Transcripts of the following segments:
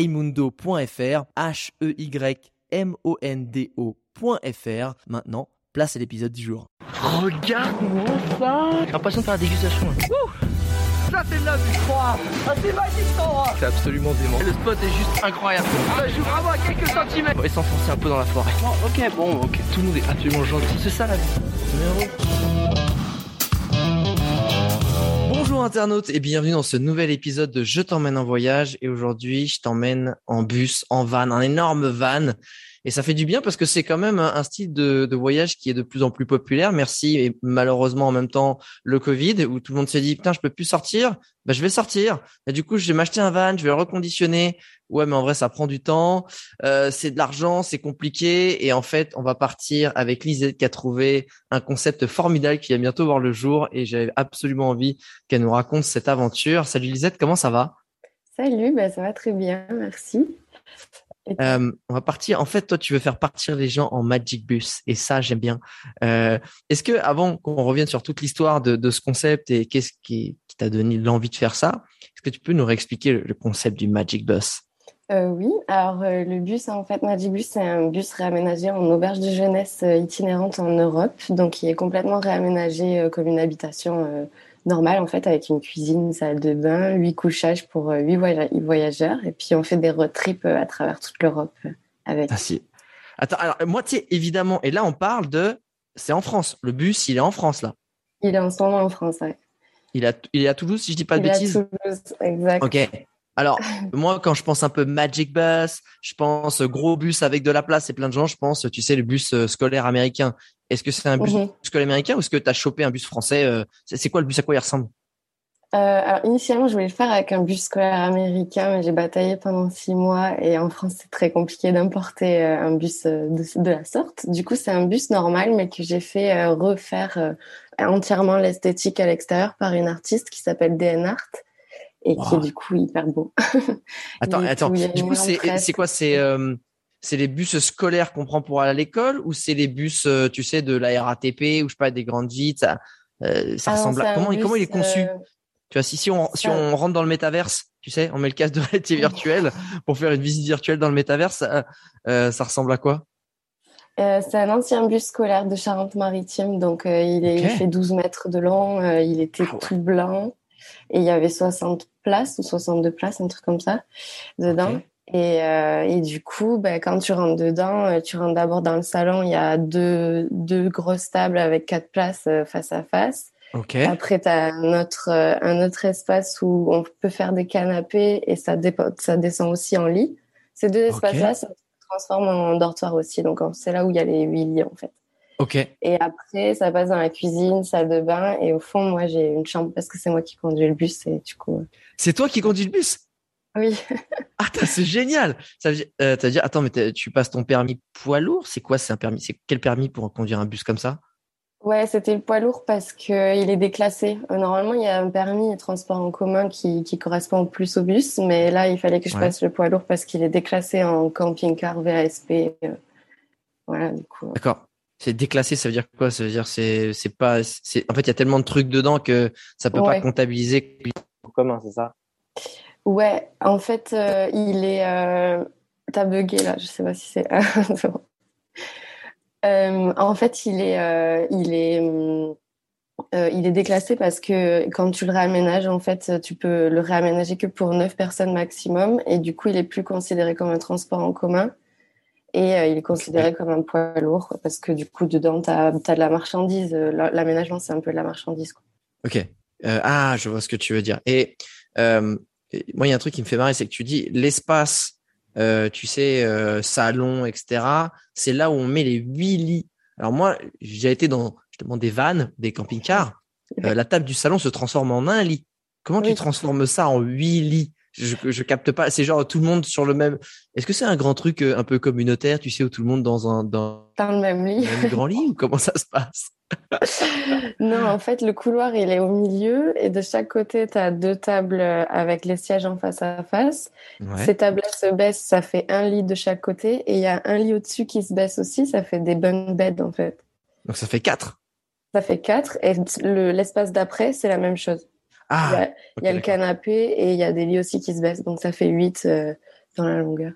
heymundo.fr, H-E-Y-M-O-N-D-O.fr. Maintenant, place à l'épisode du jour. Regarde-moi ça J'ai l'impression de faire la dégustation. là. Ça c'est de la vie froide Ah c'est endroit C'est absolument dément. Le spot est juste incroyable. Ça joue vraiment à quelques centimètres. On va s'enfoncer un peu dans la forêt. Bon, ok, bon, ok. Tout le monde est absolument gentil. C'est ça la vie. Bonjour internautes et bienvenue dans ce nouvel épisode de Je t'emmène en voyage et aujourd'hui je t'emmène en bus, en van, un énorme van et ça fait du bien parce que c'est quand même un style de, voyage qui est de plus en plus populaire. Merci et malheureusement en même temps le Covid où tout le monde s'est dit putain je peux plus sortir, bah je vais sortir. Et du coup je vais m'acheter un van, je vais le reconditionner. Ouais mais en vrai ça prend du temps, euh, c'est de l'argent, c'est compliqué et en fait on va partir avec Lisette qui a trouvé un concept formidable qui va bientôt voir le jour et j'avais absolument envie qu'elle nous raconte cette aventure. Salut Lisette, comment ça va? Salut, bah, ça va très bien, merci. Euh, on va partir. En fait, toi, tu veux faire partir les gens en Magic Bus, et ça, j'aime bien. Euh, Est-ce que, avant qu'on revienne sur toute l'histoire de, de ce concept et qu'est-ce qui, qui t'a donné l'envie de faire ça, est-ce que tu peux nous réexpliquer le, le concept du Magic Bus? Euh, oui, alors euh, le bus, en fait, Magic Bus, c'est un bus réaménagé en auberge de jeunesse euh, itinérante en Europe, donc il est complètement réaménagé comme une habitation normale, en fait, avec une cuisine, une salle de bain, huit couchages pour huit voya- voyageurs, et puis on fait des road trips à travers toute l'Europe avec. Ah si. Attends, alors moi, tu sais, évidemment, et là, on parle de, c'est en France. Le bus, il est en France là. Il est en ce moment en France, ouais. Il est à, il est à Toulouse, si je dis pas de Il est à bêtises. Toulouse, exact. Ok. Alors, moi, quand je pense un peu Magic Bus, je pense gros bus avec de la place et plein de gens, je pense, tu sais, le bus euh, scolaire américain. Est-ce que c'est un bus Mhm. scolaire américain ou est-ce que tu as chopé un bus français euh, C'est quoi le bus À quoi il ressemble? Euh, alors initialement, je voulais le faire avec un bus scolaire américain, mais j'ai bataillé pendant six mois et en France, c'est très compliqué d'importer un bus de, de la sorte. Du coup, c'est un bus normal, mais que j'ai fait refaire entièrement l'esthétique à l'extérieur par une artiste qui s'appelle DN Art et qui est Wow. du coup hyper beau. Attends, attends. Du coup, c'est quoi? C'est euh, c'est les bus scolaires qu'on prend pour aller à l'école ou c'est les bus, euh, tu sais, de la RATP ou je sais pas des grandes vites Ça, euh, ça ressemble à comment il- comment il est conçu? Tu vois, si si on si on rentre dans le métaverse, tu sais, on met le casque de réalité virtuelle pour faire une visite virtuelle dans le métaverse, ça, ça ressemble à quoi? Euh, c'est un ancien bus scolaire de Charente-Maritime, donc euh, il, est, il Ok. fait 12 mètres de long, euh, il était Ah ouais. tout blanc et il y avait 60 places ou 62 places, un truc comme ça, dedans. Et, euh, et du coup, ben, quand tu rentres dedans, euh, tu rentres d'abord dans le salon, il y a deux, deux grosses tables avec quatre places euh, face à face. Ok. Après, tu as un autre, un autre espace où on peut faire des canapés et ça, ça descend aussi en lit. Ces deux espaces-là ça se transforme en dortoir aussi. Donc, c'est là où il y a les huit lits, en fait. Ok. Et après, ça passe dans la cuisine, salle de bain. Et au fond, moi, j'ai une chambre parce que c'est moi qui conduis le bus. Et du coup, euh, C'est toi qui conduis le bus? Oui. Ah, c'est génial. Ça veut dire, euh, attends, mais tu passes ton permis poids lourd? C'est quoi C'est un permis C'est quel permis pour conduire un bus comme ça? Ouais, c'était le poids lourd parce que euh, est déclassé. Normalement, il y a un permis de transport en commun qui, qui correspond plus au bus, mais là, il fallait que je Ouais. passe le poids lourd parce qu'il est déclassé en camping-car VASP. euh, Voilà, du coup. D'accord. C'est déclassé, ça veut dire quoi? Ça veut dire c'est c'est pas c'est en fait il y a tellement de trucs dedans que ça peut pas comptabiliser en commun, c'est ça? Ouais, en fait, euh, il est. Euh... T'as bugué là, je sais pas si c'est. Euh, en fait, il est, il est, il est déclassé parce que quand tu le réaménages, en fait, tu peux le réaménager que pour neuf personnes maximum, et du coup, il est plus considéré comme un transport en commun, et euh, il est considéré comme un poids lourd parce que du coup, dedans, t'as, as de la marchandise. Euh, L'aménagement, c'est un peu de la marchandise. Quoi. Ok. Euh, ah, je vois ce que tu veux dire. Et euh, moi, il y a un truc qui me fait marrer, c'est que tu dis l'espace, tu sais, salon, etc. C'est là où on met les huit lits. Alors moi, j'ai été dans justement des vannes, des camping-cars. La table du salon se transforme en un lit. Comment tu transformes ça en huit lits? Je, je capte pas. C'est genre tout le monde sur le même. Est-ce que c'est un grand truc euh, un peu communautaire, tu sais, où tout le monde dans un dans, dans le même lit, un grand lit ou comment ça se passe? Non, en fait, le couloir il est au milieu et de chaque côté tu as deux tables euh, avec les sièges en face à face. Ces tables-là se baissent, ça fait un lit de chaque côté et il y a un lit au-dessus qui se baisse aussi, ça fait des bunk beds en fait. Donc ça fait quatre. Ça fait quatre et l'espace d'après c'est la même chose. Ah, il y a, le canapé et il y a des lits aussi qui se baissent. Donc ça fait 8 euh, dans la longueur.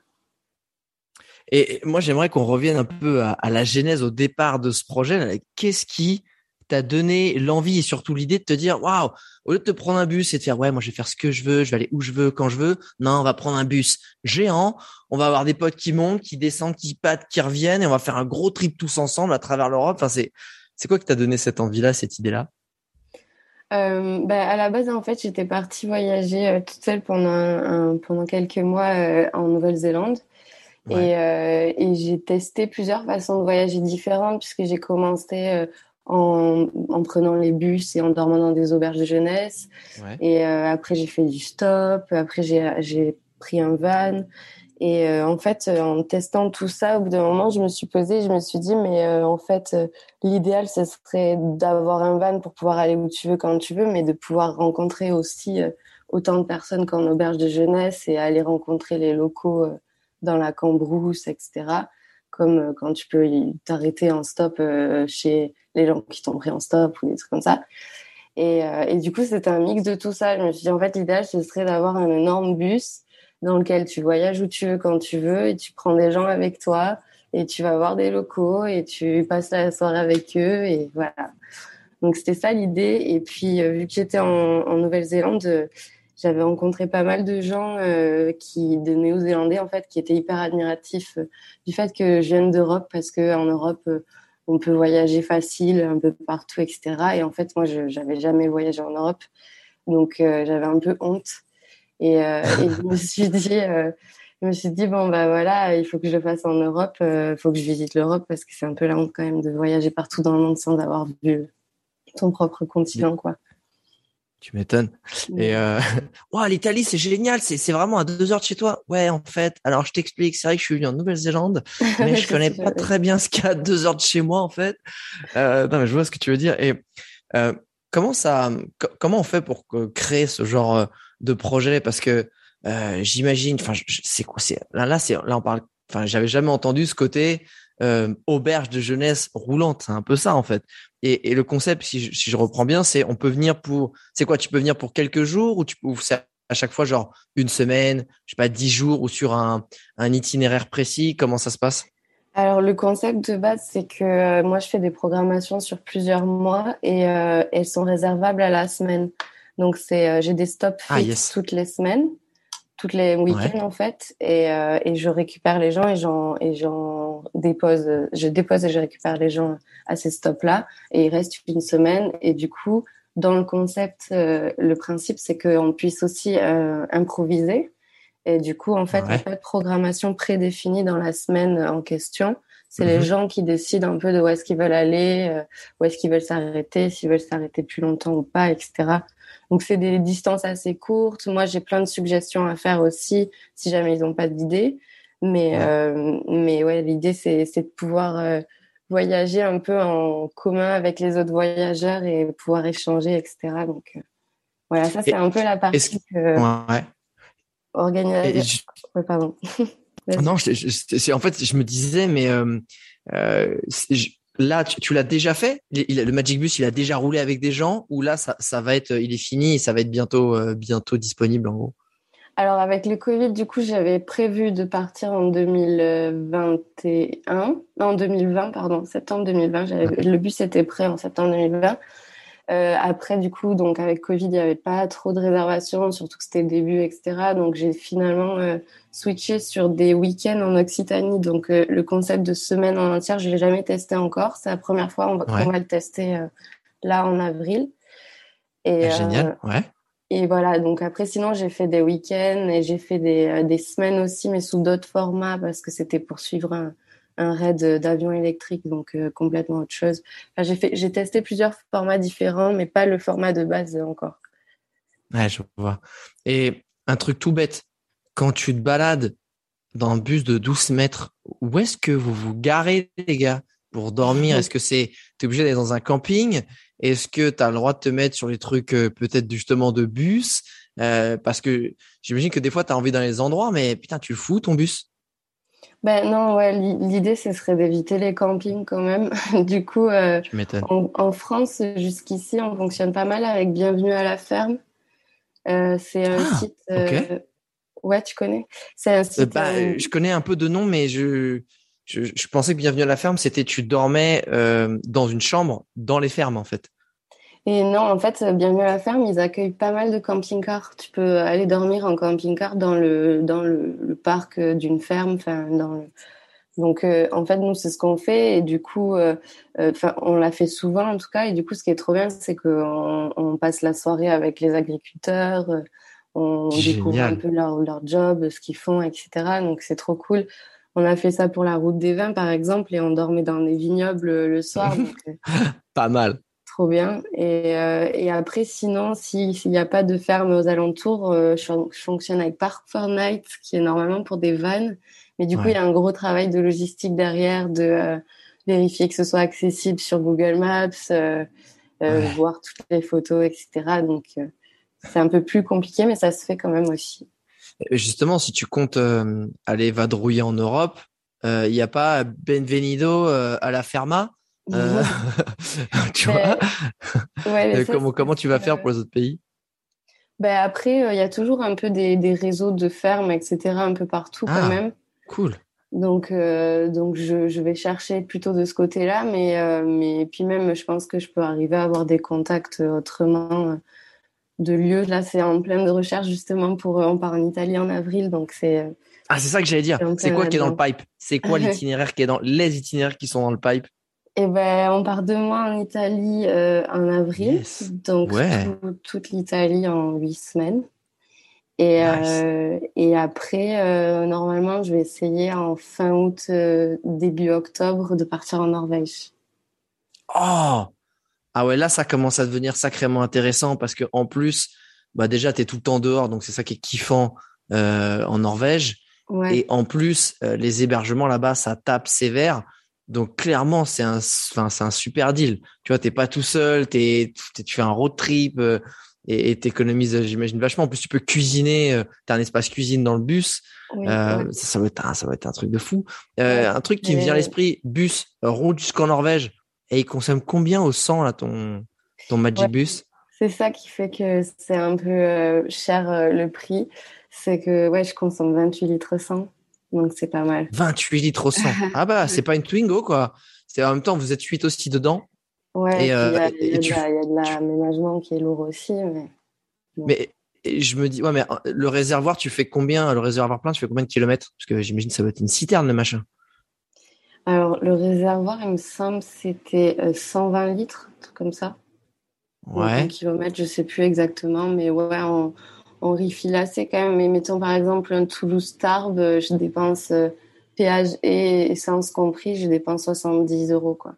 Et moi, j'aimerais qu'on revienne un peu à, la genèse, au départ de ce projet. Qu'est-ce qui t'a donné l'envie et surtout l'idée de te dire, waouh, au lieu de te prendre un bus et de faire, ouais, moi, je vais faire ce que je veux, je vais aller où je veux, quand je veux. Non, on va prendre un bus géant. On va avoir des potes qui montent, qui descendent, qui patent, qui reviennent et on va faire un gros trip tous ensemble à travers l'Europe. Enfin, c'est, c'est quoi qui t'a donné cette envie-là, cette idée-là? Euh, bah, à la base, en fait, j'étais partie voyager euh, toute seule pendant, pendant quelques mois euh, en Nouvelle-Zélande. Et, euh, et j'ai testé plusieurs façons de voyager différentes puisque j'ai commencé en, en, prenant les bus et en dormant dans des auberges de jeunesse. Ouais. Et après, j'ai fait du stop. Après, j'ai pris un van. Et euh, en fait, euh, en testant tout ça, au bout d'un moment, je me suis posée, je me suis dit, mais euh, en fait, l'idéal, ce serait d'avoir un van pour pouvoir aller où tu veux, quand tu veux, mais de pouvoir rencontrer aussi autant de personnes qu'en auberge de jeunesse et aller rencontrer les locaux dans la Cambrousse, etc. Comme quand tu peux t'arrêter en stop chez les gens qui t'ont pris en stop ou des trucs comme ça. Et, et du coup, c'était un mix de tout ça. Je me suis dit, en fait, l'idéal, ce serait d'avoir un énorme bus dans lequel tu voyages où tu veux quand tu veux et tu prends des gens avec toi et tu vas voir des locaux et tu passes la soirée avec eux et voilà. Donc c'était ça l'idée et puis euh, vu que j'étais en, Nouvelle-Zélande, euh, j'avais rencontré pas mal de gens euh, qui de néo-zélandais en fait qui étaient hyper admiratifs du fait que je vienne d'Europe parce que en Europe on peut voyager facile un peu partout etc. Et en fait moi je j'avais jamais voyagé en Europe donc j'avais un peu honte et, euh, et je me suis dit, euh, je me suis dit bon bah voilà, il faut que je le fasse en Europe, il euh, faut que je visite l'Europe parce que c'est un peu la honte quand même de voyager partout dans le monde sans avoir vu ton propre continent quoi. Tu m'étonnes. Et euh... l'Italie, c'est génial. C'est vraiment à deux heures de chez toi. Ouais, en fait. Alors, je t'explique. C'est vrai que je suis venu en Nouvelle-Zélande, mais je connais pas très bien ce qu'il y a à deux heures de chez moi, en fait. Euh, non, mais je vois ce que tu veux dire. Et euh, comment ça, comment on fait pour créer ce genre de projet? Parce que euh, j'imagine, enfin, c'est quoi, c'est là, là, c'est là, on parle. Enfin, j'avais jamais entendu ce côté euh, auberge de jeunesse roulante. C'est un peu ça en fait. Et, et le concept, si je, si je reprends bien, c'est on peut venir pour. C'est quoi Tu peux venir pour quelques jours ou tu peux à chaque fois genre une semaine, je sais pas, dix jours ou sur un, un itinéraire précis? Comment ça se passe? Alors le concept de base, c'est que euh, moi je fais des programmations sur plusieurs mois et euh, elles sont réservables à la semaine. Donc c'est euh, j'ai des stops ah, toutes les semaines, toutes les week-ends en fait, et, euh, et je récupère les gens et j'en et j'en dépose, je dépose et je récupère les gens à ces stops là et il reste une semaine. Et du coup dans le concept, euh, le principe c'est qu'on puisse aussi improviser et du coup en fait il n'y a pas de programmation prédéfinie dans la semaine en question. C'est les mhm. gens qui décident un peu de où est-ce qu'ils veulent aller, où est-ce qu'ils veulent s'arrêter, s'ils veulent s'arrêter plus longtemps ou pas, etc. Donc c'est des distances assez courtes. Moi j'ai plein de suggestions à faire aussi si jamais ils n'ont pas d'idée. Mais ouais. Euh, mais ouais l'idée c'est c'est de pouvoir euh, voyager un peu en commun avec les autres voyageurs et pouvoir échanger etc. Donc euh, voilà ça c'est un peu la partie que ouais. Organisation. Ouais, pardon. non, je, je, en fait je me disais mais euh, euh, Là, tu, l'as déjà fait? Le Magic Bus, il a déjà roulé avec des gens? Ou là, ça, ça va être, il est fini et ça va être bientôt, euh, bientôt disponible en gros? Alors avec le Covid, du coup, j'avais prévu de partir en 2021, en 2020, pardon, septembre 2020. Le bus était prêt en septembre 2020. Euh, après, du coup, donc avec Covid, il n'y avait pas trop de réservations, surtout que c'était le début, etc. Donc j'ai finalement euh, switché sur des week-ends en Occitanie. Donc euh, le concept de semaine en entière, je l'ai jamais testé encore. C'est la première fois on va, qu'on va le tester euh, là en avril. Et, ah, Génial, ouais. Et voilà, donc après, sinon, j'ai fait des week-ends et j'ai fait des, des semaines aussi, mais sous d'autres formats parce que c'était pour suivre un, un raid d'avion électrique, donc euh, complètement autre chose. Enfin, j'ai fait, j'ai testé plusieurs formats différents, mais pas le format de base encore. Ouais, je vois. Et un truc tout bête. Quand tu te balades dans un bus de 12 mètres, où est-ce que vous vous garez, les gars, pour dormir? Est-ce que c'est, t'es obligé d'aller dans un camping? Est-ce que tu as le droit de te mettre sur les trucs euh, peut-être justement de bus? Euh, Parce que j'imagine que des fois, tu as envie dans les endroits, mais putain, tu le fous ton bus ben non, ouais, l'idée ce serait d'éviter les campings quand même. du coup, euh, en, France, jusqu'ici, on fonctionne pas mal avec Bienvenue à la ferme. Euh, c'est un ah, site. Euh, ouais, tu connais? C'est un site. Bah, je connais un peu de nom, mais je, je, je pensais que Bienvenue à la ferme, c'était tu dormais dans une chambre dans les fermes en fait. Et non, en fait, Bienvenue à la ferme, ils accueillent pas mal de camping-cars. Tu peux aller dormir en camping-car dans le, dans le, le parc d'une ferme. Enfin, dans le... Donc, euh, en fait, nous, c'est ce qu'on fait. Et du coup, euh, euh, on l'a fait souvent, en tout cas. Et du coup, ce qui est trop bien, c'est qu'on on passe la soirée avec les agriculteurs. On découvre un peu leur, leur job, ce qu'ils font, etc. Donc, c'est trop cool. On a fait ça pour la route des vins, par exemple, et on dormait dans des vignobles le soir. Donc, pas mal. Trop bien. Et, euh, et après, sinon, s'il n'y a pas de ferme aux alentours, euh, je, fonctionne avec Park for Night, qui est normalement pour des vannes. Mais du coup, il y a un gros travail de logistique derrière, de euh, vérifier que ce soit accessible sur Google Maps, voir toutes les photos, etc. Donc, c'est un peu plus compliqué, mais ça se fait quand même aussi. Justement, si tu comptes aller vadrouiller en Europe, il n'y a pas Benvenido à la Ferma euh, tu vois comment, comment tu vas faire pour les autres pays? Ben Après, euh, il y a toujours un peu des, des, réseaux de fermes, etc., un peu partout quand ah, même. Cool. Donc, euh, donc je, je, vais chercher plutôt de ce côté-là, mais, mais puis même, je pense que je peux arriver à avoir des contacts autrement de lieux. Là, c'est en pleine recherche justement pour. On part en Italie en avril, donc c'est. Ah, c'est ça que j'allais dire. C'est quoi qui est dans le pipe? C'est quoi l'itinéraire qui est dans les itinéraires qui sont dans le pipe? Et ben, on part deux mois en Italie euh, en avril, donc toute l'Italie en huit semaines. Et, euh, et après, euh, normalement, je vais essayer en fin août, début octobre, de partir en Norvège. Oh Ah ouais, là, ça commence à devenir sacrément intéressant parce que en plus, bah déjà, tu es tout le temps dehors, donc c'est ça qui est kiffant en Norvège. Et en plus, les hébergements là-bas, ça tape sévère. Donc clairement, c'est un, enfin, c'est un super deal. Tu vois, t'es pas tout seul, t'es, tu fais un road trip euh, et t'économises, j'imagine vachement. En plus, tu peux cuisiner. Euh, t'as un espace cuisine dans le bus. euh, ça, ça, va être un, ça va être un truc de fou. Euh, Un truc qui me vient à l'esprit, bus, route jusqu'en Norvège. Et il consomme combien au 100 là ton ton Magic Bus? C'est ça qui fait que c'est un peu euh, cher le prix. C'est que ouais, je consomme 28 litres 100 donc c'est pas mal. 28 litres au 100. ah bah, c'est pas une Twingo, quoi. C'est en même temps, vous êtes 8 aussi dedans. Ouais, il y, a, de l'aménagement qui est lourd aussi. Mais, mais je me dis, ouais, mais euh, le réservoir, tu fais combien, le réservoir plein, tu fais combien de kilomètres? Parce que j'imagine que ça va être une citerne, le machin. Alors, le réservoir, il me semble, c'était 120 euh, litres, comme ça. Ouais. Un kilomètre, je sais plus exactement, mais ouais, on, on refill assez quand même. Mais mettons par exemple un Toulouse-Tarbes, euh, je dépense euh, péage et essence compris, je dépense 70 euros quoi.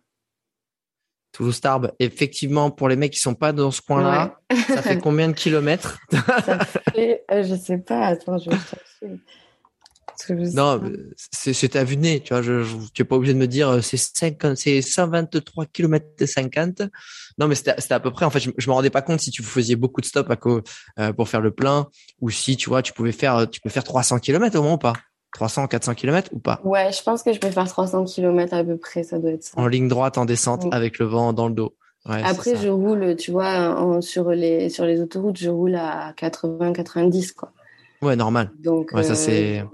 Toulouse-Tarbes, effectivement, pour les mecs qui sont pas dans ce coin-là, ça fait combien de kilomètres? Ça fait, euh, je sais pas, attends, je vais chercher. Non, c'est ta vue de nez, tu vois. Je, je, tu es pas obligé de me dire euh, c'est 50, c'est 123 km de 50. Non, mais c'était à peu près. En fait, je, je me rendais pas compte si tu faisais beaucoup de stops à euh, pour faire le plein ou si tu vois, tu pouvais faire, tu peux faire 300 km au moins ou pas? 300, 400 km ou pas? Ouais, je pense que je peux faire 300 km à peu près. Ça doit être ça. En ligne droite, en descente, avec le vent dans le dos. Ouais, Après, je roule, tu vois, sur les sur les autoroutes, je roule à 80, 90 quoi. Ouais, normal. Donc, ouais, ça euh, c'est.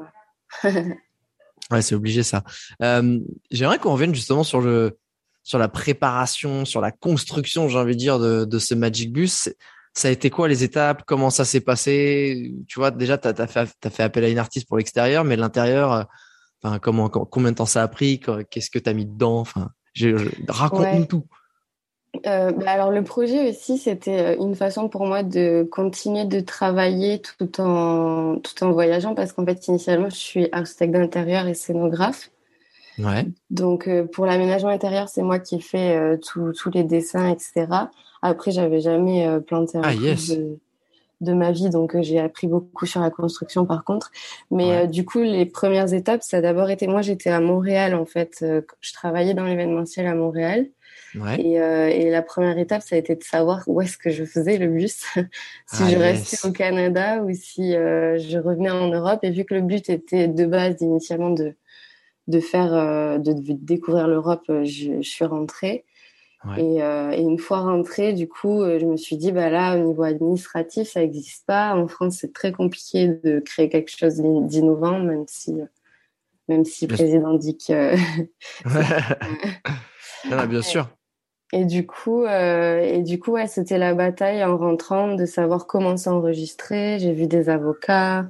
ouais, c'est obligé ça. Euh, J'aimerais qu'on revienne justement sur le sur la préparation, sur la construction, j'ai envie de dire, de, de ce Magic Bus. Ça a été quoi les étapes? Comment ça s'est passé? Tu vois, déjà, tu as, fait, as fait appel à une artiste pour l'extérieur, mais l'intérieur, euh, enfin, comment, combien de temps ça a pris? Qu'est-ce que tu as mis dedans? Enfin, raconte-nous tout. Euh, bah, alors le projet aussi, c'était euh, une façon pour moi de continuer de travailler tout en, tout en voyageant parce qu'en fait, initialement, je suis architecte d'intérieur et scénographe. Ouais. Donc euh, pour l'aménagement intérieur, c'est moi qui fais tous les dessins, etc. Après, j'avais jamais planté un ah, yes. de, de ma vie, donc j'ai appris beaucoup sur la construction par contre. Mais du coup, les premières étapes, ça a d'abord été moi, j'étais à Montréal en fait. je travaillais dans l'événementiel à Montréal. Et, euh, et, la première étape, ça a été de savoir où est-ce que je faisais le bus, si ah, je restais au Canada ou si euh, je revenais en Europe. Et vu que le but était de base initialement de de faire, euh, de, découvrir l'Europe, je, je, suis rentrée. Et, et, une fois rentrée, du coup, je me suis dit, bah là, au niveau administratif, ça n'existe pas. En France, c'est très compliqué de créer quelque chose d'innovant, même si, même si le président dit que. non, bien sûr. Et du coup, euh, et du coup, ouais, c'était la bataille en rentrant de savoir comment s'enregistrer. J'ai vu des avocats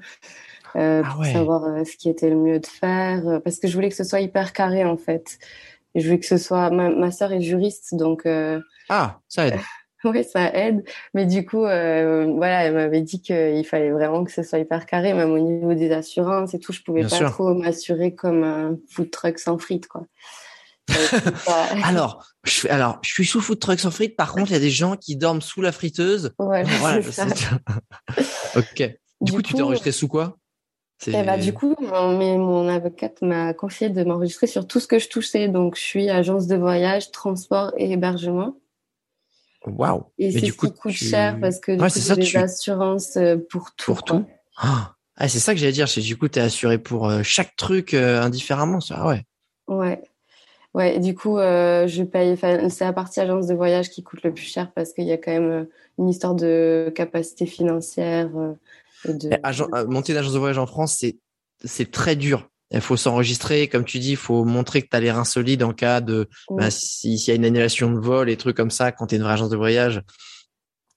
euh, ah pour savoir euh, ce qui était le mieux de faire, euh, parce que je voulais que ce soit hyper carré en fait. Je voulais que ce soit. Ma, ma sœur est juriste, donc. Euh, ah, ça aide. oui, ça aide. Mais du coup, voilà, elle m'avait dit qu'il fallait vraiment que ce soit hyper carré, même au niveau des assurances et tout. Je pouvais pas trop m'assurer comme un food truck sans frites, quoi. alors, je, alors, je suis sous food truck sans frites. Par contre, il y a des gens qui dorment sous la friteuse. voilà, ok. Du, coup, tu t'es enregistré sous quoi? Eh bah, du coup, mon, mon avocate m'a confié de m'enregistrer sur tout ce que je touchais. Donc, je suis agence de voyage, transport et hébergement. Waouh Et c'est ce qui coûte cher parce que du coup, des assurances euh, pour tout. Pour tout ah, c'est ça que j'allais dire. Du coup, tu es assuré pour euh, chaque truc euh, indifféremment. Ça, ouais. Ouais. Ouais, du coup, euh, je paye. C'est la partie agence de voyage qui coûte le plus cher parce qu'il y a quand même euh, une histoire de capacité financière. Euh, de... monter une agence de voyage en France, c'est c'est très dur. Il faut s'enregistrer, comme tu dis, il faut montrer que tu as les reins solides en cas de bah, s'il y a une annulation de vol et trucs comme ça quand tu es une vraie agence de voyage.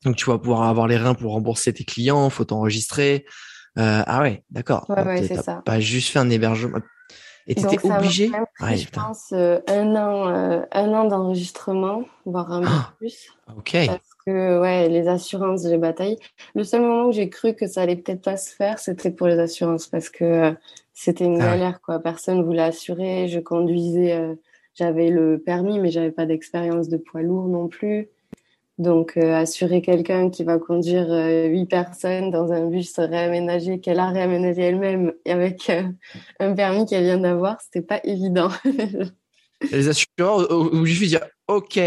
Donc tu vas pouvoir avoir les reins pour rembourser tes clients, faut t'enregistrer. Euh, ah ouais, d'accord. Ouais, ouais, c'est ça. Pas juste fait un hébergement. Et tu étais obligé Je pense euh, un an, euh, un an d'enregistrement, voire un peu ah, plus. Ok. Parce que ouais, les assurances, j'ai bataillé. Le seul moment où j'ai cru que ça allait peut-être pas se faire, c'était pour les assurances, parce que euh, c'était une ah galère quoi. Personne voulait assurer. Je conduisais, j'avais le permis, mais j'avais pas d'expérience de poids lourd non plus. Donc, euh, assurer quelqu'un qui va conduire euh, huit personnes dans un bus réaménagé qu'elle a réaménagé elle-même et avec euh, un permis qu'elle vient d'avoir, c'était pas évident. les assureurs obligés de dire OK.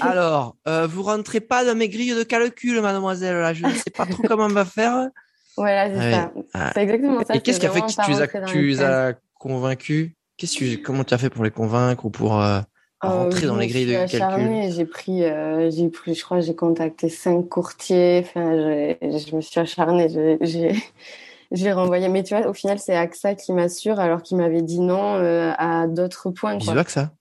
Alors, vous rentrez pas dans mes grilles de calcul, mademoiselle. Là, je ne sais pas trop comment on va faire. Voilà, c'est ça. Ah. C'est exactement ça. Et qu'est-ce qui a fait que tu les as, tu les as convaincus? Qu'est-ce que comment tu as fait pour les convaincre ou pour rentrer dans les grilles de calcul J'ai pris, euh, j'ai pris, je crois, j'ai contacté cinq courtiers. Enfin, je me suis acharnée. J'ai, j'ai renvoyé. Mais tu vois, au final, c'est AXA qui m'assure, alors qu'il m'avait dit non euh, à d'autres points. J'ai AXA.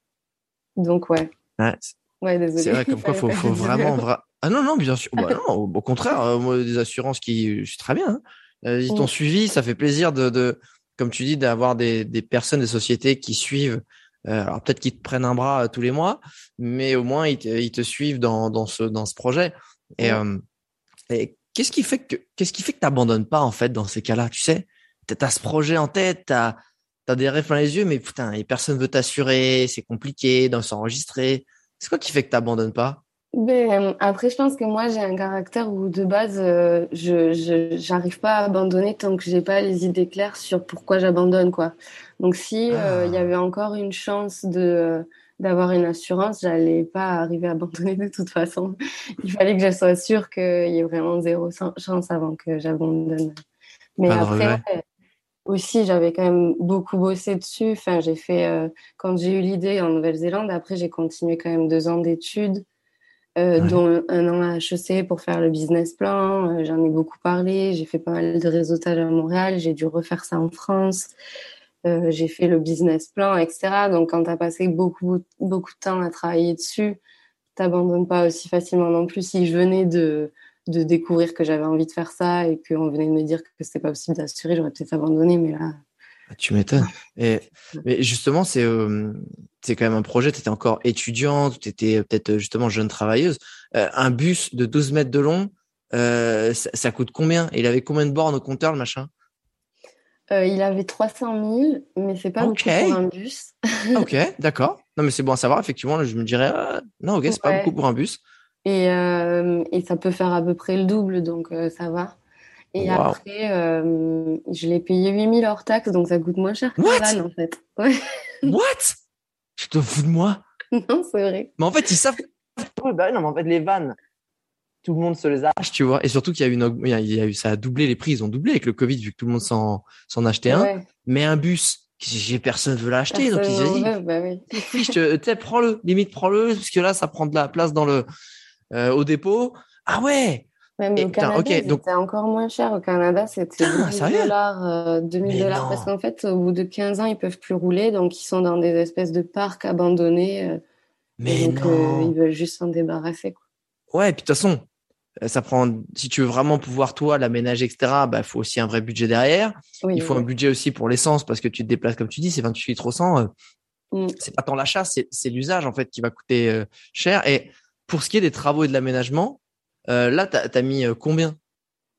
Donc ouais. Ouais, ouais désolé. C'est vrai, comme quoi, faut, faut vraiment, Ah non, non, bien sûr. Bah, non, au contraire, moi, des assurances qui, c'est très bien. Hein. ils t'ont suivi, ça fait plaisir de, de comme tu dis, d'avoir des, des personnes, des sociétés qui suivent euh, alors peut-être qu'ils te prennent un bras euh, tous les mois, mais au moins ils te, ils te suivent dans, dans, ce, dans ce projet. Et, euh, et qu'est-ce qui fait que qu'est-ce qui fait que t'abandonnes pas en fait dans ces cas-là Tu sais, t'as ce projet en tête, t'as as des rêves dans les yeux, mais putain, et personne veut t'assurer, c'est compliqué d'en s'enregistrer. C'est quoi qui fait que t'abandonnes pas? Ben, après, je pense que moi, j'ai un caractère où, de base, euh, je j'arrive pas à abandonner tant que j'ai pas les idées claires sur pourquoi j'abandonne, quoi. Donc, si euh, il y ah. avait encore une chance de d'avoir une assurance, j'allais pas arriver à abandonner de toute façon. Il fallait que je sois sûre qu'il y ait vraiment zéro chance avant que j'abandonne. Mais après, aussi, j'avais quand même beaucoup bossé dessus. Enfin, j'ai fait euh, quand j'ai eu l'idée en Nouvelle-Zélande. Après, j'ai continué quand même deux ans d'études. Euh, dont un an à HEC pour faire le business plan. Euh, j'en ai beaucoup parlé. J'ai fait pas mal de réseautage à Montréal. J'ai dû refaire ça en France. Euh, j'ai fait le business plan, etc. Donc, quand tu as passé beaucoup, beaucoup de temps à travailler dessus, t'abandonnes pas aussi facilement non plus. Si je venais de, de découvrir que j'avais envie de faire ça et qu'on venait de me dire que c'était pas possible d'assurer, j'aurais peut-être abandonné. Mais là, tu m'étonnes. Et mais justement, c'est euh, c'est quand même un projet. Tu étais encore étudiante, tu étais peut-être justement jeune travailleuse. Euh, un bus de 12 mètres de long, euh, ça, coûte combien? Il avait combien de bornes au compteur, le machin? Il avait 300 000, mais c'est pas beaucoup pour un bus. ok, d'accord. Non, mais c'est bon à savoir. Effectivement, je me dirais, non, ok, c'est pas beaucoup pour un bus. Et, et ça peut faire à peu près le double, donc ça va. Et après, je l'ai payé 8000 hors taxe, donc ça coûte moins cher que la van, en fait. Ouais. What? Je te fous de moi? Non, c'est vrai. Mais en fait, ils savent. bah non, mais en fait, les vannes, tout le monde se les arrache, tu vois. Et surtout qu'il y a une, il y a eu, ça a doublé les prix, ils ont doublé avec le Covid vu que tout le monde s'en, s'en achetait un. Mais un bus, personne veut l'acheter, donc ils disent, bah oui. tu sais, prends-le, limite prends-le, parce que là, ça prend de la place dans le, euh, au dépôt. Ah ouais. Mais au Canada, c'était encore moins cher. Au Canada, c'était 2000 dollars, 2000 euh, dollars, parce qu'en fait, au bout de 15 ans, ils peuvent plus rouler, donc ils sont dans des espèces de parcs abandonnés. Euh, mais donc, non. ils veulent juste s'en débarrasser. Quoi. Ouais, et puis de toute façon, euh, ça prend si tu veux vraiment pouvoir toi l'aménager etc bah faut aussi un vrai budget derrière il faut un budget aussi pour l'essence parce que tu te déplaces comme tu dis c'est 28 litres au 100 mm. c'est pas tant l'achat c'est l'usage en fait qui va coûter euh, cher et pour ce qui est des travaux et de l'aménagement euh, là t'as as mis combien?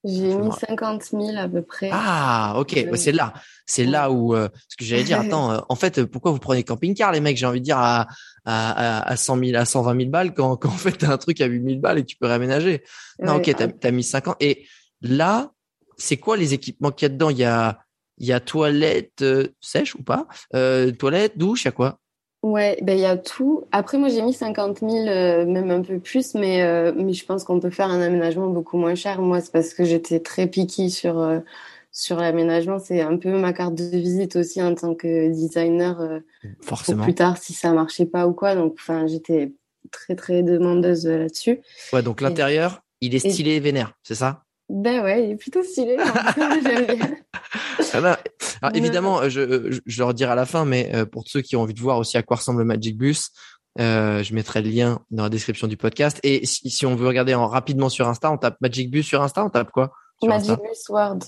J'ai mis 50 000 à peu près. Ah, ok. Bah, c'est là. C'est là où, euh, ce que j'allais dire, attends, euh, en fait, pourquoi vous prenez camping-car, les mecs, j'ai envie de dire, à, à, à 100 000, à 120 000 balles, quand, quand en fait, t'as un truc à 8 000 balles et tu peux réaménager. Non, ok, t'as as mis 50. Et là, c'est quoi les équipements qu'il y a dedans? Il y a, il y a toilette euh, sèche ou pas? Euh, toilette, douche, il y a quoi? Ouais, ben il y a tout. Après, moi, j'ai mis 50 000, euh, même un peu plus, mais euh, mais je pense qu'on peut faire un aménagement beaucoup moins cher. Moi, c'est parce que j'étais très piquée sur euh, sur l'aménagement. C'est un peu ma carte de visite aussi en tant que designer. Forcément. plus tard, si ça marchait pas ou quoi. Donc, enfin, j'étais très très demandeuse là-dessus. Ouais, donc l'intérieur, il est stylé et vénère, c'est ça? Ben ouais, il est plutôt stylé. J'aime bien. Alors, évidemment, je, je, le redirai à la fin, mais euh, pour ceux qui ont envie de voir aussi à quoi ressemble le Magic Bus, euh, je mettrai le lien dans la description du podcast. Et si, si, on veut regarder en rapidement sur Insta, on tape Magic Bus sur Insta, on tape quoi Magic Bus World.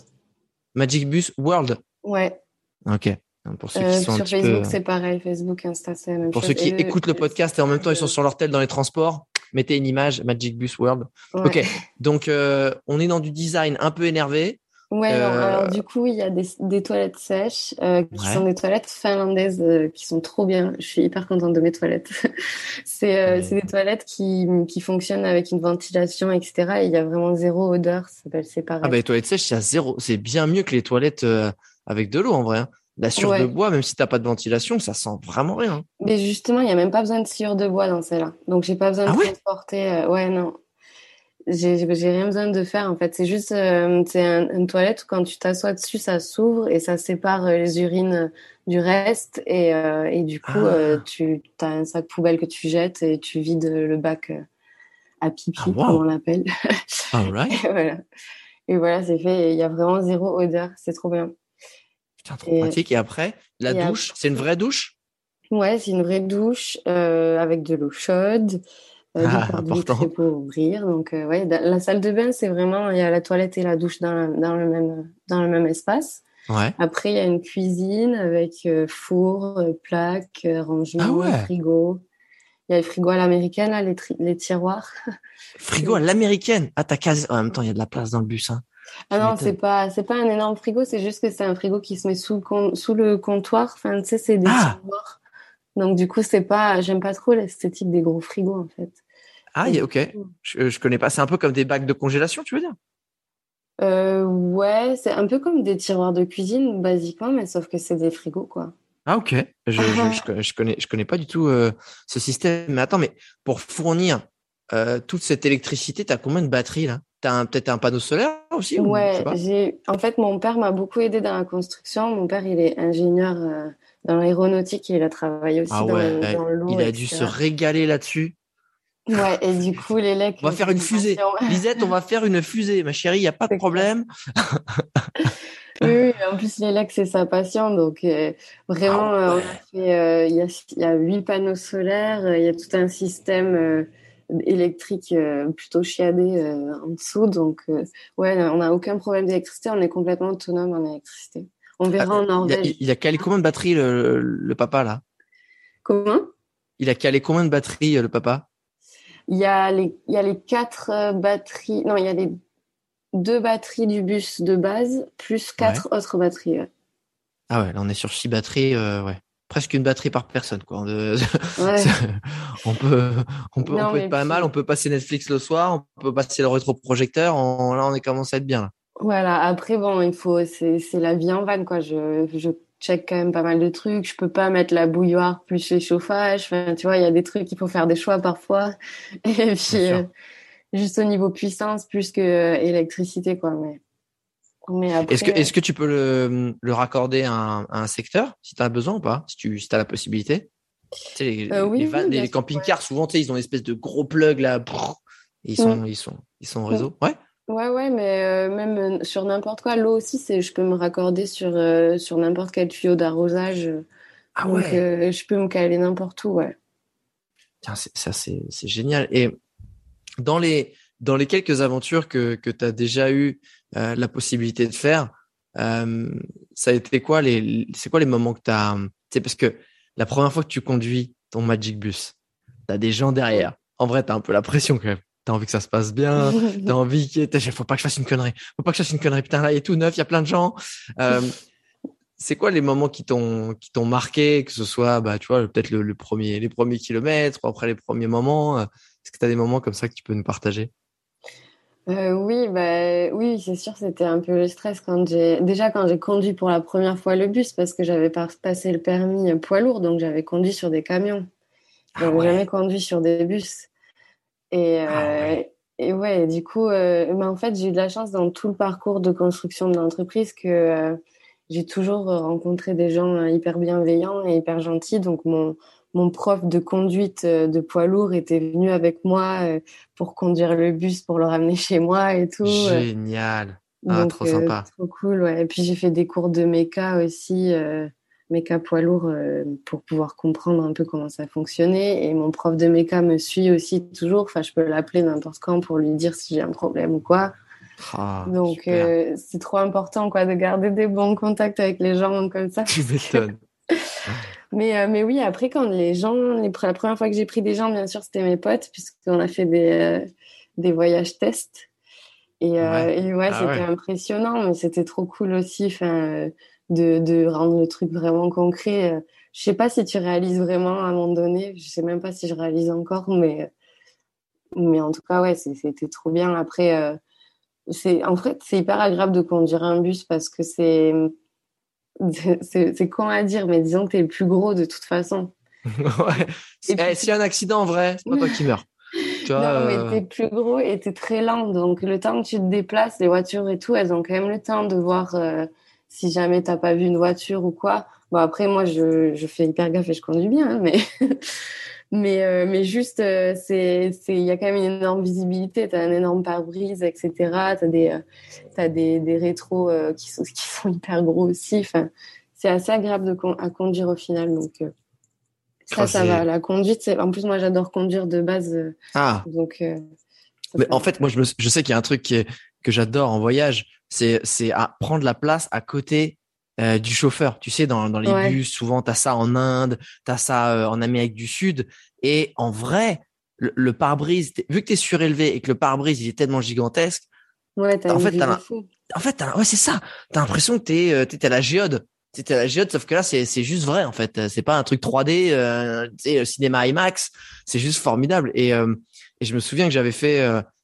Magic Bus World. Ouais. Ok. Pour ceux qui euh, sont sur Facebook, c'est pareil. Facebook, Insta, c'est la même Pour ceux qui écoutent le podcast et en même temps ils sont sur leur tel dans les transports, mettez une image Magic Bus World. Ok. Donc on est dans du design un peu énervé. Ouais, alors du coup, il y a des, des toilettes sèches euh, qui sont des toilettes finlandaises euh, qui sont trop bien. Je suis hyper contente de mes toilettes. c'est euh, des toilettes qui, qui fonctionnent avec une ventilation, etc. Et il y a vraiment zéro odeur. Ça s'appelle séparé. Ah bah les toilettes sèches, c'est zéro. C'est bien mieux que les toilettes euh, avec de l'eau en vrai. Hein. La sciure de bois, même si t'as pas de ventilation, ça sent vraiment rien. Mais justement, il y a même pas besoin de sciure de bois dans celle-là. Donc j'ai pas besoin ah de transporter. ouais, non j'ai rien besoin de faire en fait. C'est juste euh, c'est une toilette où quand tu t'assois dessus, ça s'ouvre et ça sépare euh, les urines du reste et, euh, et du coup ah. tu as un sac poubelle que tu jettes et tu vides le bac à pipi ah, comme on l'appelle. Right. et voilà. Et voilà, c'est fait. Il y a vraiment zéro odeur. C'est trop bien. Putain, trop pratique. Et après, la douche, c'est une vraie douche? Ouais, c'est une vraie douche avec de l'eau chaude. Euh, ah, important. pour ouvrir. Donc, euh, ouais, la salle de bain, c'est vraiment, il y a la toilette et la douche dans, dans, le, même, dans le même espace. Ouais. Après, il y a une cuisine avec euh, four, euh, plaque, rangement, ah frigo. Il y a le frigo à l'américaine, là, les, les tiroirs. Frigo à l'américaine? Ah, t'as quasi... En même temps, il y a de la place dans le bus, hein. Ah non, c'est pas, c'est pas un énorme frigo, c'est juste que c'est un frigo qui se met sous, sous le comptoir. Enfin, tu sais, c'est des ah. tiroirs. Donc, du coup, c'est pas, j'aime pas trop l'esthétique des gros frigos, en fait. Ah, ok. Je, je connais pas. C'est un peu comme des bacs de congélation, tu veux dire? Euh, Ouais, c'est un peu comme des tiroirs de cuisine, basiquement, mais sauf que c'est des frigos, quoi. Ah, ok. Je, je, je, connais, je connais pas du tout euh, ce système. Mais attends, mais pour fournir euh, toute cette électricité, tu as combien de batteries là? Tu as peut-être un panneau solaire aussi Ouais, j'ai. En fait, mon père m'a beaucoup aidé dans la construction. Mon père, il est ingénieur euh, dans l'aéronautique et il a travaillé aussi ah ouais, dans, dans l'eau. Il a dû se régaler là-dessus. Ouais, et du coup, les lecs. On va faire une fusée. Lisette, on va faire une fusée. Ma chérie, il n'y a pas de problème. oui, en plus, les lecs, c'est sa passion. Donc, euh, vraiment, ah euh, euh, il y, a, huit panneaux solaires, il y a tout un système électrique plutôt chiadé en dessous. Donc, ouais, on n'a aucun problème d'électricité. On est complètement autonome en électricité. On verra ah, en Norvège. Il a, calé combien de batteries, le, le papa, là? Comment? Il a calé combien de batteries, le papa? Il y a les, il y a les quatre euh, batteries. Non, il y a les deux batteries du bus de base plus quatre autres batteries. Ah ouais, là on est sur six batteries, euh, ouais. presque une batterie par personne, quoi. on peut, on peut, on peut être pas mal. On peut passer Netflix le soir, on peut passer le rétroprojecteur. là, on est commencé à être bien. Là. Voilà. Après, bon, il faut, c'est, la vie en vanne, quoi. Je, je check quand même pas mal de trucs. Je peux pas mettre la bouilloire plus les chauffages. Enfin, tu vois, il y a des trucs, il faut faire des choix parfois. Et puis, euh, juste au niveau puissance plus que euh, électricité, quoi. Mais est-ce que, est-ce que tu peux le, le raccorder à un, à un secteur si tu as besoin ou pas Si tu si as la possibilité? Tu sais, les, euh, oui, les, les camping-cars, souvent, tu sais, ils ont une espèce de gros plug là. ils sont, mm. ils sont, ils sont en réseau. Ouais. Ouais, ouais, mais euh, même euh, sur n'importe quoi, l'eau aussi, c'est, je peux me raccorder sur, sur n'importe quel tuyau d'arrosage. Ah donc, ouais. je peux me caler n'importe où, ouais. Tiens, ça, c'est, c'est génial. Et dans les, dans les quelques aventures que, que tu as déjà euh, la possibilité de faire. Euh, ça a été quoi les, c'est quoi les moments que tu as, c'est parce que la première fois que tu conduis ton Magic Bus, tu as des gens derrière. En vrai, tu as un peu la pression quand même. T'as envie que ça se passe bien, t'as envie qu'il faut pas que je fasse une connerie, faut pas que je fasse une connerie, putain là il est tout neuf, il y a plein de gens. Euh, c'est quoi les moments qui t'ont qui t'ont marqué, que ce soit bah tu vois peut-être le, le, premier les premiers kilomètres ou après les premiers moments. Est-ce que tu as des moments comme ça que tu peux nous partager? Euh, oui, bah, oui, c'est sûr, c'était un peu le stress quand j'ai déjà quand j'ai conduit pour la première fois le bus parce que j'avais pas passé le permis poids lourd, donc j'avais conduit sur des camions. Ah j'avais jamais conduit sur des bus. Et, ah euh, et ouais, du coup, euh, bah, en fait, j'ai eu de la chance dans tout le parcours de construction de l'entreprise que j'ai toujours rencontré des gens hyper bienveillants et hyper gentils. Donc mon mon prof de conduite euh, de poids lourd était venu avec moi euh, pour conduire le bus pour le ramener chez moi et tout. Euh. Génial. Ah, trop sympa. Trop cool, ouais. Et puis j'ai fait des cours de méca aussi, euh, méca poids lourd, pour pouvoir comprendre un peu comment ça fonctionnait. Et mon prof de méca me suit aussi toujours. Enfin, je peux l'appeler n'importe quand pour lui dire si j'ai un problème ou quoi. Ah, Donc c'est trop important quoi de garder des bons contacts avec les gens comme ça. Tu m'étonnes. Mais, euh, mais oui, après, quand les gens, les, la première fois que j'ai pris des gens, bien sûr, c'était mes potes, puisqu'on a fait des, euh, des voyages tests. Et euh, ouais, et ouais ah c'était impressionnant, mais c'était trop cool aussi de, de rendre le truc vraiment concret. Je sais pas si tu réalises vraiment à un moment donné, je sais même pas si je réalise encore, mais, mais en tout cas, ouais, c'était trop bien. Après, c'est en fait, c'est hyper agréable de conduire un bus parce que c'est c'est con à dire, mais disons que tu es le plus gros de toute façon. ouais. Eh, s'il y a un accident en vrai, c'est pas toi qui meurs. Tu vois, non, mais euh, t'es plus gros et t'es très lent. Donc, le temps que tu te déplaces, les voitures et tout, elles ont quand même le temps de voir euh, si jamais t'as pas vu une voiture ou quoi. Bon, après, moi, je, je fais hyper gaffe et je conduis bien, hein, mais Mais, euh, mais juste, euh, c'est, c'est, il y a quand même une énorme visibilité. Tu as un énorme pare-brise, etc. Tu as des, euh, t'as des, des rétros qui, sont, qui sont hyper gros aussi. Enfin, c'est assez agréable de à conduire au final. Donc, ça, ça va. La conduite, c'est, en plus, moi, j'adore conduire de base. Ah. Donc, mais en fait, moi, je, me, je sais qu'il y a un truc qui est, que j'adore en voyage. C'est, c'est à prendre la place à côté euh, du chauffeur. Tu sais, dans, dans les bus, souvent, tu as ça en Inde, tu as ça euh, en Amérique du Sud. Et en vrai, le, pare-brise, vu que tu es surélevé et que le pare-brise, il est tellement gigantesque, ouais, en, fait, en fait, ouais, c'est ça. Tu as l'impression que tu es, euh, à la géode. C'était la géode, sauf que là, c'est juste vrai, en fait. C'est pas un truc 3D, euh, tu sais, cinéma IMAX. C'est juste formidable. Et, et je me souviens que j'avais fait,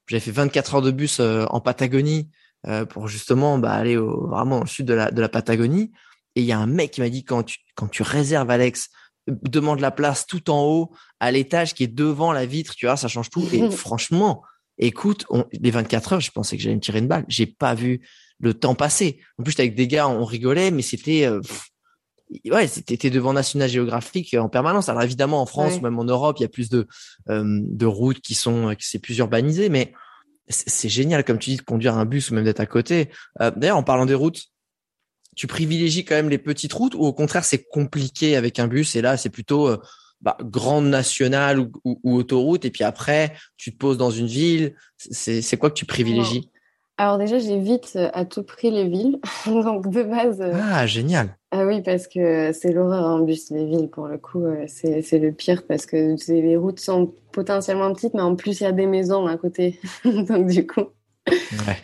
j'avais fait 24 heures de bus en Patagonie euh, pour justement bah, aller au, vraiment au sud de la, de la Patagonie. Et il y a un mec qui m'a dit quand tu, quand tu réserves Alex, demande la place tout en haut à l'étage qui est devant la vitre, tu vois, ça change tout. Et franchement, écoute, on, les 24 heures, je pensais que j'allais me tirer une balle. J'ai pas vu le temps passer. En plus, avec des gars, on rigolait, mais c'était euh, ouais, c'était devant National Geographic en permanence. Alors évidemment, en France ou même en Europe, il y a plus de euh, de routes qui sont qui c'est plus urbanisé, mais c'est génial, comme tu dis, de conduire un bus ou même d'être à côté. Euh, d'ailleurs, en parlant des routes, tu privilégies quand même les petites routes ou au contraire, c'est compliqué avec un bus et là, c'est plutôt euh, bah, grande nationale ou, autoroute et puis après, tu te poses dans une ville. C'est quoi que tu privilégies? Alors déjà, j'évite euh, à tout prix les villes. Donc de base. Euh, ah, génial. Ah oui, parce que c'est l'horreur en bus, les villes, pour le coup. Euh, c'est le pire parce que les routes sont potentiellement petites, mais en plus, il y a des maisons à côté. Donc du coup. Ouais.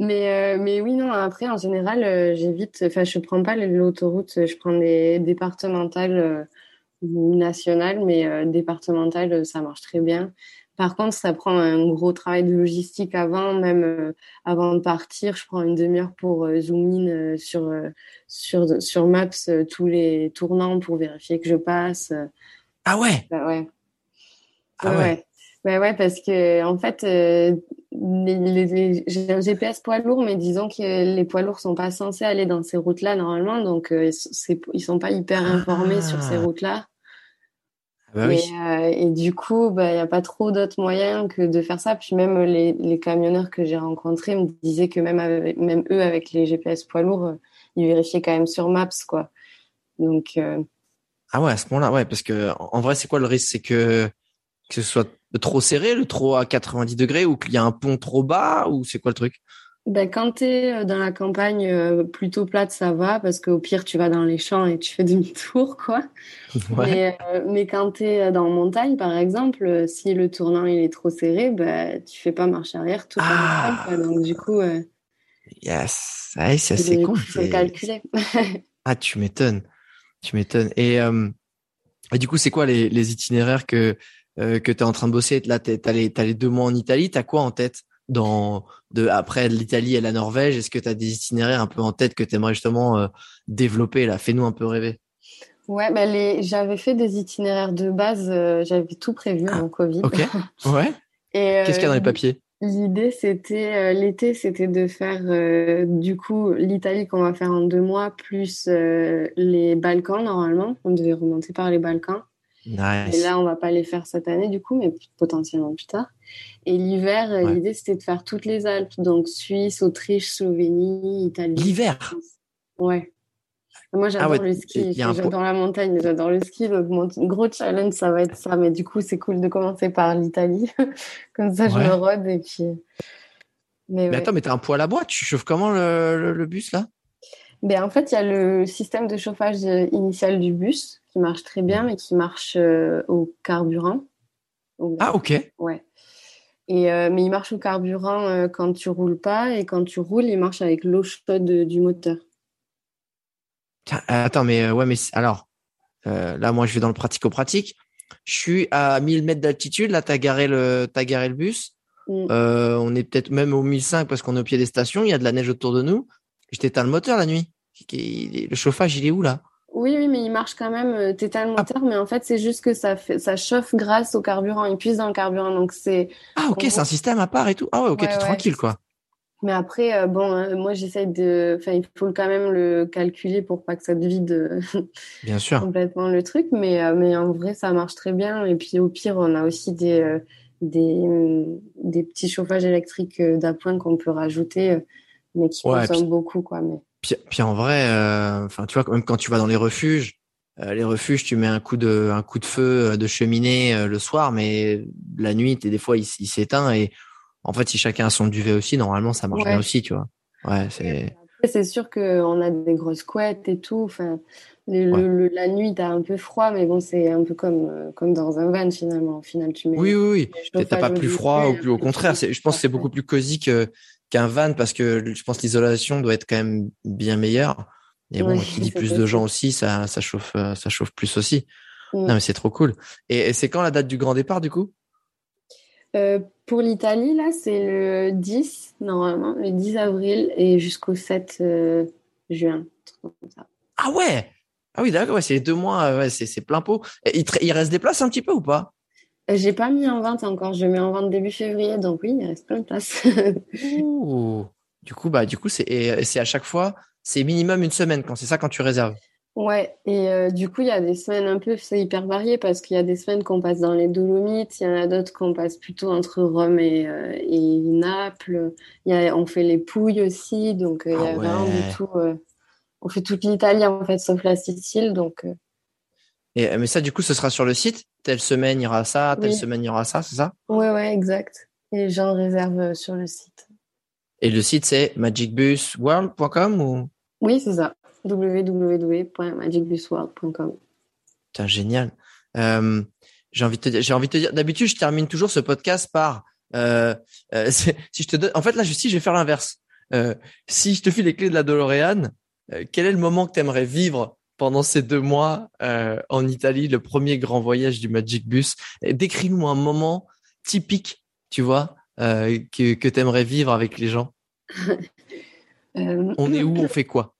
Mais, mais oui, non, après, en général, j'évite, enfin, je prends pas l'autoroute, je prends des départementales ou nationales, mais départementales, ça marche très bien. Par contre, ça prend un gros travail de logistique avant, même euh, avant de partir. Je prends une demi-heure pour euh, zoom in euh, sur, sur, sur Maps tous les tournants pour vérifier que je passe. Ah ouais? Bah ouais. Ah ouais. Bah ouais. parce que en fait, les, j'ai un GPS poids lourd, mais disons que les poids lourds sont pas censés aller dans ces routes-là normalement, donc ils, ils sont pas hyper informés sur ces ah. routes-là. Bah euh, et, du coup, il bah, n'y a pas trop d'autres moyens que de faire ça. Puis même les, les camionneurs que j'ai rencontrés me disaient que même, même eux, avec les GPS poids lourds, euh, ils vérifiaient quand même sur Maps. quoi. Donc, euh, Ah ouais, à ce moment-là, ouais, parce que en vrai, c'est quoi le risque? C'est que, que ce soit trop serré, le trop à 90 degrés, ou qu'il y a un pont trop bas, ou c'est quoi le truc? Ben, quand tu es euh, dans la campagne euh, plutôt plate, ça va, parce qu'au pire, tu vas dans les champs et tu fais demi-tour, quoi. Mais, euh, mais, quand tu es dans montagne, par exemple, si le tournant il est trop serré, ben, tu fais pas marche arrière tout ah. temps. Donc, du coup. yes, c'est assez con. C'est calculé. ah, tu m'étonnes. Tu m'étonnes. Et, et, du coup, c'est quoi les, les itinéraires que, que tu es en train de bosser? Là, tu as, as, les deux mois en Italie. Tu as quoi en tête? Dans de après l'Italie et la Norvège Est-ce que tu as des itinéraires un peu en tête que tu aimerais justement euh, développer là? Fais-nous un peu rêver. Ouais, bah les... j'avais fait des itinéraires de base, euh, j'avais tout prévu en Covid. Ok. Ouais. Qu'est-ce qu'il y a dans les euh, papiers? L'idée, c'était l'été, c'était de faire du coup l'Italie qu'on va faire en deux mois plus les Balkans normalement. On devait remonter par les Balkans. Nice. Et là, on va pas les faire cette année du coup, mais potentiellement plus tard. Et l'hiver, euh, l'idée, c'était de faire toutes les Alpes. Donc, Suisse, Autriche, Slovénie, Italie. L'hiver Ouais. Moi, j'adore ah le ski. J'adore la montagne, j'adore le ski. Donc, mon gros challenge, ça va être ça. Mais du coup, c'est cool de commencer par l'Italie. Comme ça, je me rôde et puis. Mais, mais attends, mais t'as un poêle à bois. Tu chauffes comment le, bus là? Ben, En fait, il y a le système de chauffage initial du bus qui marche très bien, mais qui marche euh, au carburant. ah, ok. Ouais. Et, euh, mais il marche au carburant euh, quand tu roules pas et quand tu roules, il marche avec l'eau chaude du moteur. Attends, mais ouais, mais alors là, moi, je vais dans le pratico-pratique. Je suis à 1000 mètres d'altitude. Là, t'as garé le, as garé le bus. Mm. on est peut-être même au 1005 parce qu'on est au pied des stations. Il y a de la neige autour de nous. Je t'éteins le moteur la nuit. Le chauffage, il est où là? Oui, oui, mais il marche quand même. Euh, T'éteins le ah. mais en fait, c'est juste que ça fait, ça chauffe grâce au carburant. Il puise dans le carburant, donc c'est. Ah, ok, c'est un système à part et tout. Ah ouais, ok, t'es tranquille, quoi. Mais après, euh, bon, euh, moi, j'essaye de. Enfin, il faut quand même le calculer pour pas que ça te vide. bien sûr. complètement le truc, mais mais en vrai, ça marche très bien. Et puis, au pire, on a aussi des des, des petits chauffages électriques d'appoint qu'on peut rajouter, mais qui consomment beaucoup, quoi. Mais puis, en vrai, euh, enfin, tu vois, même quand tu vas dans les refuges, euh, les refuges, tu mets un coup de, un coup de feu euh, de cheminée le soir, mais la nuit, des fois, il, s'éteint et en fait, si chacun a son duvet aussi, normalement, ça marche bien aussi, tu vois. Ouais, c'est. C'est sûr qu'on a des grosses couettes et tout. Enfin, la nuit, t'as un peu froid, mais bon, c'est un peu comme, comme dans un van finalement. Au final, tu mets. Oui, oui, oui. T'as pas plus froid ou plus au contraire. Je pense que c'est beaucoup plus cosy que qu'un van parce que je pense l'isolation doit être quand même bien meilleure. Et bon, qui dit plus de gens aussi, ça, ça chauffe, euh, ça chauffe plus aussi. Mm. Non, mais c'est trop cool. Et, c'est quand la date du grand départ, du coup? Euh, Pour l'Italie, là, c'est le 10, normalement, le 10 avril et jusqu'au 7 euh, juin. Ah ouais? Ah oui, d'accord, c'est les deux mois, ouais, c'est plein pot. il, il reste des places un petit peu ou pas? J'ai pas mis en vente encore. Je mets en vente début février, donc oui, il reste plein de place. Du coup, bah, du coup, c'est, c'est à chaque fois, c'est minimum une semaine quand c'est ça quand tu réserves? Ouais, et euh, du coup, il y a des semaines un peu, c'est hyper varié parce qu'il y a des semaines qu'on passe dans les Dolomites, il y en a d'autres qu'on passe plutôt entre Rome et, euh, et Naples. Il y a, on fait les Pouilles aussi, donc euh, il y a ah vraiment du tout. on fait toute l'Italie en fait, sauf la Sicile, donc. Et, mais ça, du coup, ce sera sur le site telle semaine il y aura ça, telle semaine il y aura ça, c'est ça? Ouais, ouais, exact. Et les gens réservent euh, sur le site. Et le site, c'est magicbusworld.com ou? Oui, c'est ça. www.magicbusworld.com. C'est génial. Euh, j'ai envie de te j'ai envie de te dire, d'habitude, je termine toujours ce podcast par, euh, si je te donne, en fait, là, je, si je vais faire l'inverse. si je te file les clés de la DeLorean, quel est le moment que tu aimerais vivre pendant ces deux mois en Italie, le premier grand voyage du Magic Bus Décris-nous un moment typique, tu vois, que, que tu aimerais vivre avec les gens. on est où On fait quoi?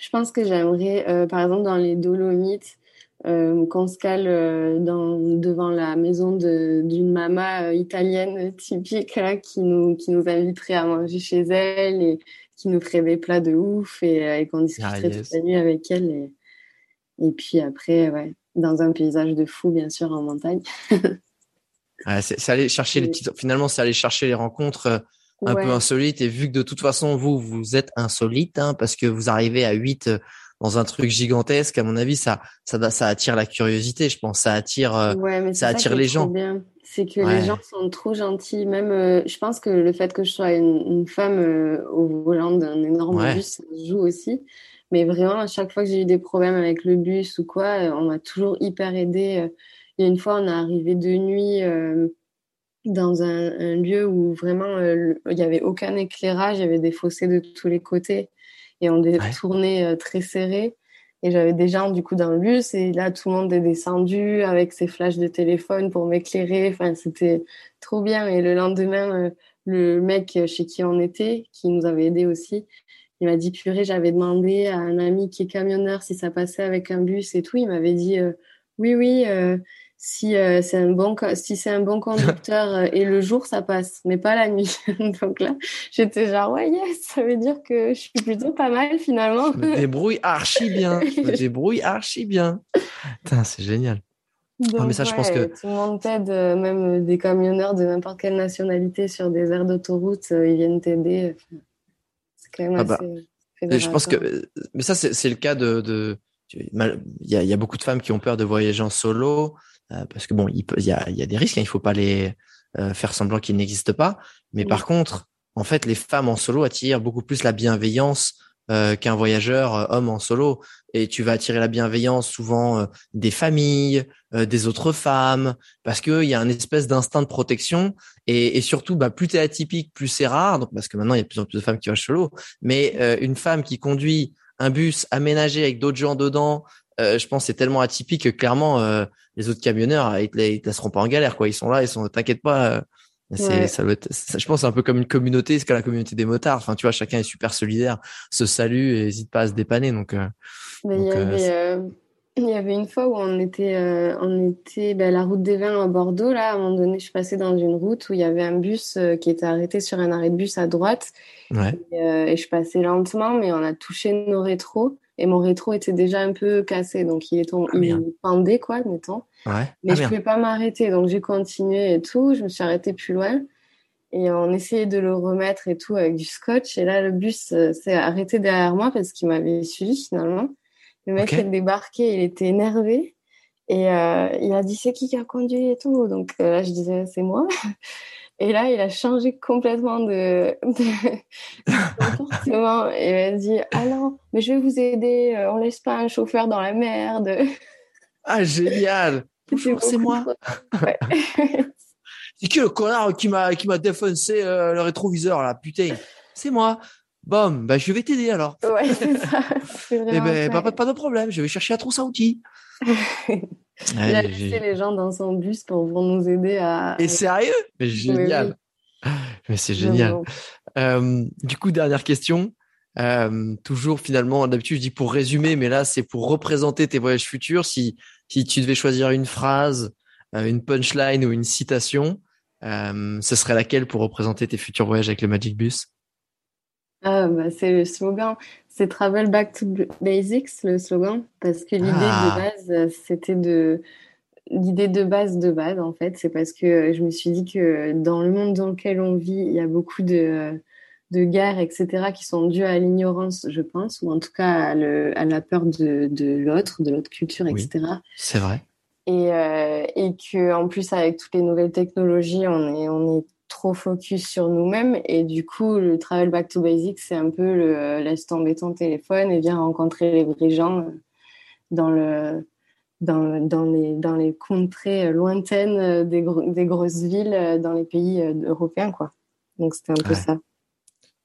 Je pense que j'aimerais, par exemple, dans les Dolomites, euh, qu'on se cale euh, dans, devant la maison d'une maman euh, italienne typique là, qui, nous, qui nous inviterait à manger chez elle et qui nous ferait des plats de ouf et, qu'on discuterait ah, toute la nuit avec elle. Et, et puis après, ouais, dans un paysage de fou, bien sûr, en montagne. c'est aller chercher les petites... Finalement, c'est aller chercher les rencontres un peu insolites. Et vu que de toute façon, vous, vous êtes insolite, hein, parce que vous arrivez à 8 dans un truc gigantesque, à mon avis, ça, ça, ça attire la curiosité. Je pense, ça attire, euh, ça attire les gens. C'est que les gens sont trop gentils. Même, euh, je pense que le fait que je sois une, femme euh, au volant d'un énorme bus joue aussi. Mais vraiment, à chaque fois que j'ai eu des problèmes avec le bus ou quoi, on m'a toujours hyper aidé. Il y a une fois, on est arrivé de nuit dans un, un, lieu où vraiment il n'y avait aucun éclairage, il y avait des fossés de tous les côtés et on tourné euh, très serré. Et j'avais des gens du coup dans le bus et là tout le monde est descendu avec ses flashs de téléphone pour m'éclairer. Enfin c'était trop bien. Et le lendemain, euh, le mec chez qui on était, qui nous avait aidé aussi, il m'a dit purée, j'avais demandé à un ami qui est camionneur si ça passait avec un bus et tout. Il m'avait dit euh, oui oui si euh, c'est un bon si c'est un bon conducteur euh, et le jour ça passe mais pas la nuit. Donc là j'étais genre ouais yes ça veut dire que je suis plutôt pas mal finalement. Je me débrouille archi bien je me débrouille archi bien. C'est génial. Mais ça je pense que tout le monde t'aide euh, même des camionneurs de n'importe quelle nationalité sur des aires d'autoroute ils viennent t'aider c'est quand même ah bah, assez je pense que mais ça c'est le cas de, de... il y a, y a, beaucoup de femmes qui ont peur de voyager en solo. Euh, parce que bon, il, peut, il, y, a, il y a des risques, hein, il faut pas les euh, faire semblant qu'ils n'existent pas. Mais par contre, en fait, les femmes en solo attirent beaucoup plus la bienveillance euh, qu'un voyageur homme en solo. Et tu vas attirer la bienveillance souvent des familles, des autres femmes, parce qu'il y a un espèce d'instinct de protection. Et, et surtout, bah, plus t'es atypique, plus c'est rare. Donc parce que maintenant il y a de plus en plus de femmes qui voyagent solo. Mais une femme qui conduit un bus aménagé avec d'autres gens dedans, euh, je pense c'est tellement atypique que clairement euh, les autres camionneurs ils te, ils te laisseront pas en galère quoi. Ils sont là ils sont t'inquiète pas euh, c'est ça, je pense c'est un peu comme une communauté c'est que la communauté des motards. Enfin tu vois chacun est super solidaire se salue et hésite pas à se dépanner donc, il, y avait, il y avait une fois où on était on était ben, la route des vins à Bordeaux là. À un moment donné je suis passée dans une route où il y avait un bus qui était arrêté sur un arrêt de bus à droite. Ouais. et, et je passais lentement mais on a touché nos rétros et mon rétro était déjà un peu cassé, donc il est tombé, ah, il pendait quoi, mettons. Ouais. Mais ah, je pouvais pas m'arrêter, donc j'ai continué et tout. Je me suis arrêtée plus loin et on essayait de le remettre et tout avec du scotch. Et là, le bus euh, s'est arrêté derrière moi parce qu'il m'avait suivi finalement. Le mec okay. est débarqué, il était énervé et euh, il a dit c'est qui qui a conduit et tout. Donc euh, là, je disais c'est moi. Et là, il a changé complètement de, comportement. Et il a dit Ah non, mais je vais vous aider, euh, on laisse pas un chauffeur dans la merde. Ah, génial Bonjour, c'est moi. c'est qui le connard qui m'a qui m'a défoncé euh, le rétroviseur là? Putain, c'est moi. Bon, bah, je vais t'aider alors. Ouais, c'est ça. Eh ben, pas, pas, de problème, je vais chercher la trousse à outils. il a laissé les gens dans son bus pour, nous aider à. Et sérieux? Mais génial. Mais c'est génial. Euh, du coup, dernière question. Euh, toujours finalement, d'habitude je dis pour résumer, mais là c'est pour représenter tes voyages futurs. Si si tu devais choisir une phrase, euh, une punchline ou une citation, ce serait laquelle pour représenter tes futurs voyages avec le Magic Bus? Ah, bah, c'est le slogan c'est Travel Back to Basics, le slogan, parce que l'idée de ah. base, c'était de. L'idée de base de base, en fait, c'est parce que je me suis dit que dans le monde dans lequel on vit, il y a beaucoup de, de guerres, etc., qui sont dues à l'ignorance, je pense, ou en tout cas à, à la peur de, de l'autre, de l'autre culture, etc. C'est vrai. Et, euh, et que en plus, avec toutes les nouvelles technologies, on est, on est trop focus sur nous-mêmes et du coup le travel back to basics c'est un peu le euh, laisse tomber ton téléphone et viens rencontrer les vrais gens euh, dans le dans, dans les dans les contrées lointaines euh, des, des grosses villes dans les pays européens quoi donc c'était un peu ça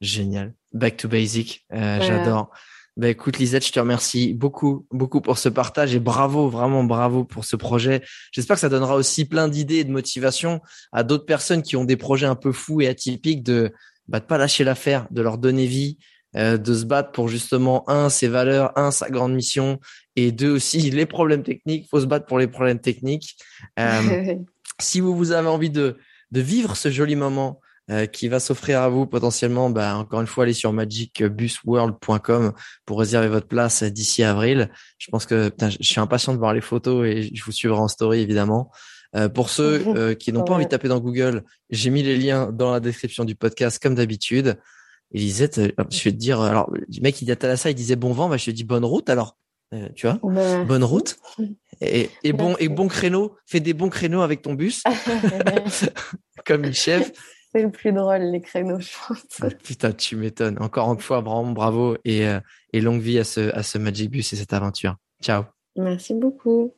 Génial. Back to basic. Euh, j'adore. Bah écoute Lisette, je te remercie beaucoup, beaucoup pour ce partage et bravo, vraiment bravo pour ce projet. J'espère que ça donnera aussi plein d'idées et de motivation à d'autres personnes qui ont des projets un peu fous et atypiques de bah, de pas lâcher l'affaire, de leur donner vie, euh, de se battre pour justement un ses valeurs, un sa grande mission et deux aussi les problèmes techniques. Faut se battre pour les problèmes techniques. Euh, si vous vous avez envie de de vivre ce joli moment euh, qui va s'offrir à vous potentiellement. Bah, encore une fois, allez sur magicbusworld.com pour réserver votre place d'ici avril. Je pense que je suis impatient de voir les photos et je vous suivrai en story évidemment. Euh, pour ceux euh, qui n'ont pas envie de taper dans Google, j'ai mis les liens dans la description du podcast comme d'habitude. Elisette, je vais te dire, alors le mec il dit à ça, il disait bon vent, bah, je te dis bonne route alors. tu vois, bonne route et, et bon et bon créneau. Fais des bons créneaux avec ton bus, comme une chef. C'est le plus drôle, les créneaux, je pense. Ah, putain, tu m'étonnes. Encore une fois, vraiment bravo et, euh, et longue vie à ce, à ce Magic Bus et cette aventure. Ciao. Merci beaucoup.